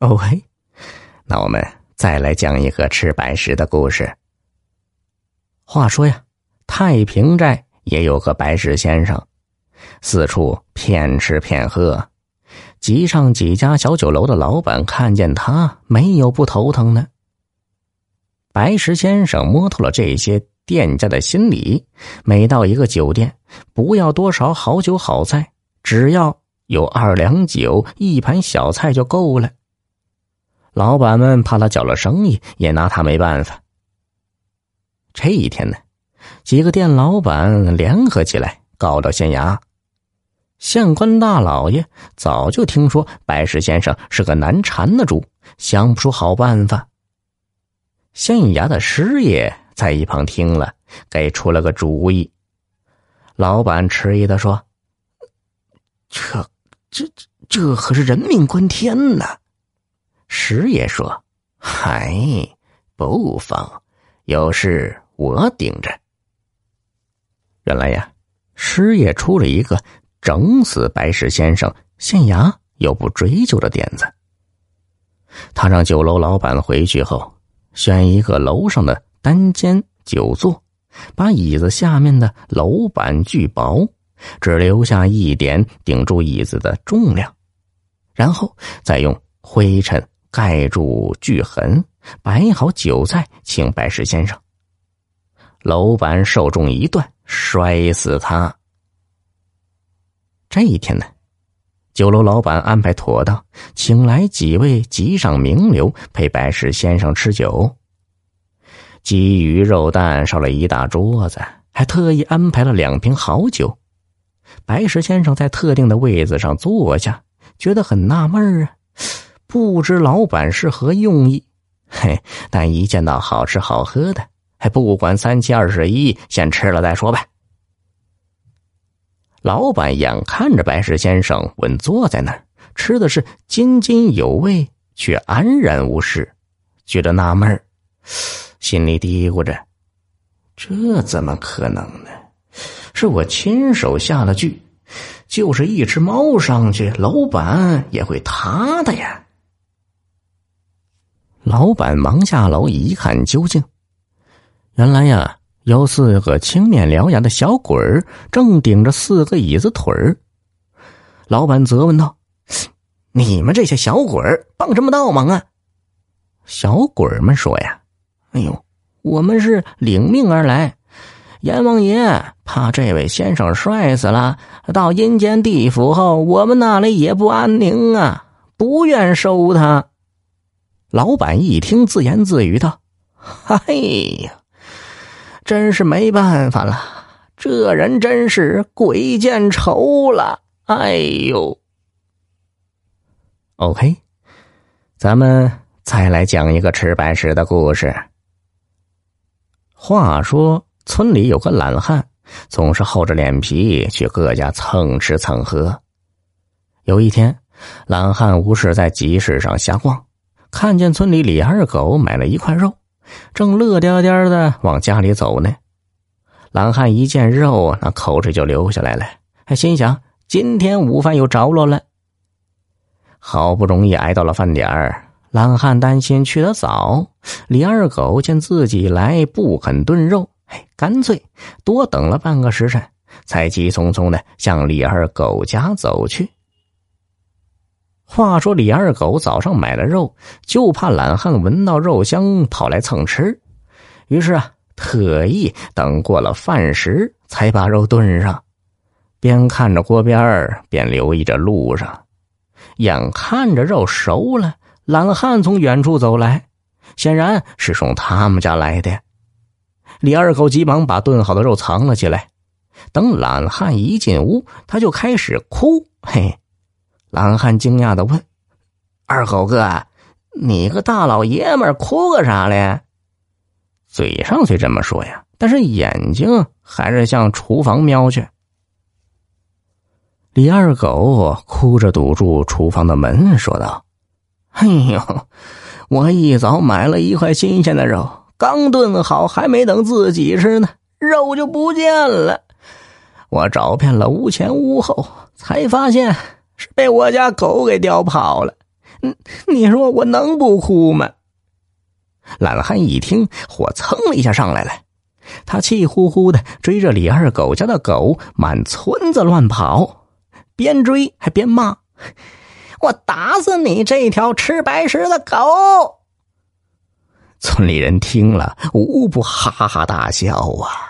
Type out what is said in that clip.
哦嘿，那我们再来讲一个吃白食的故事。话说呀，太平寨也有个白石先生，四处骗吃骗喝，集上几家小酒楼的老板看见他，没有不头疼的。白石先生摸透了这些店家的心理，每到一个酒店，不要多少好酒好菜，只要有二两酒、一盘小菜就够了。老板们怕他搅了生意，也拿他没办法。这一天呢，几个店老板联合起来告到县衙。县官大老爷早就听说白石先生是个难缠的主，想不出好办法。县衙的师爷在一旁听了，给出了个主意。老板迟疑的说：“这、这、这可是人命关天呐！”师爷说：“嗨，不妨，有事我顶着。”原来呀，师爷出了一个整死白石先生，县衙又不追究的点子。他让酒楼老板回去后，选一个楼上的单间久坐，把椅子下面的楼板锯薄，只留下一点顶住椅子的重量，然后再用灰尘。盖住锯痕，摆好酒菜，请白石先生。楼板受重一断，摔死他。这一天呢，酒楼老板安排妥当，请来几位集上名流陪白石先生吃酒。鸡鱼肉蛋烧了一大桌子，还特意安排了两瓶好酒。白石先生在特定的位子上坐下，觉得很纳闷啊。不知老板是何用意，嘿！但一见到好吃好喝的，还不管三七二十一，先吃了再说吧。老板眼看着白石先生稳坐在那儿，吃的是津津有味，却安然无事，觉得纳闷心里嘀咕着：这怎么可能呢？是我亲手下了句，就是一只猫上去，楼板也会塌的呀。老板忙下楼一看究竟，原来呀，有四个青面獠牙的小鬼儿正顶着四个椅子腿儿。老板责问道：“你们这些小鬼儿帮什么倒忙啊？”小鬼儿们说：“呀，哎呦，我们是领命而来。阎王爷怕这位先生摔死了，到阴间地府后，我们那里也不安宁啊，不愿收他。”老板一听，自言自语道：“哎呀，真是没办法了，这人真是鬼见愁了。哎呦，OK，咱们再来讲一个吃白食的故事。话说，村里有个懒汉，总是厚着脸皮去各家蹭吃蹭喝。有一天，懒汉无事在集市上瞎逛。看见村里李二狗买了一块肉，正乐颠颠的往家里走呢。懒汉一见肉，那口水就流下来了，还心想今天午饭有着落了。好不容易挨到了饭点儿，懒汉担心去得早，李二狗见自己来不肯炖肉，哎，干脆多等了半个时辰，才急匆匆的向李二狗家走去。话说李二狗早上买了肉，就怕懒汉闻到肉香跑来蹭吃，于是啊，特意等过了饭时才把肉炖上。边看着锅边儿，边留意着路上。眼看着肉熟了，懒汉从远处走来，显然是从他们家来的。李二狗急忙把炖好的肉藏了起来。等懒汉一进屋，他就开始哭，嘿。懒汉惊讶的问：“二狗哥，你个大老爷们哭个啥嘞？”嘴上虽这么说呀，但是眼睛还是向厨房瞄去。李二狗哭着堵住厨房的门，说道：“哎呦，我一早买了一块新鲜的肉，刚炖好，还没等自己吃呢，肉就不见了。我找遍了屋前屋后，才发现……”是被我家狗给叼跑了，你说我能不哭吗？懒汉一听，火蹭一下上来了，他气呼呼的追着李二狗家的狗满村子乱跑，边追还边骂：“我打死你这条吃白食的狗！”村里人听了，无不哈哈大笑啊。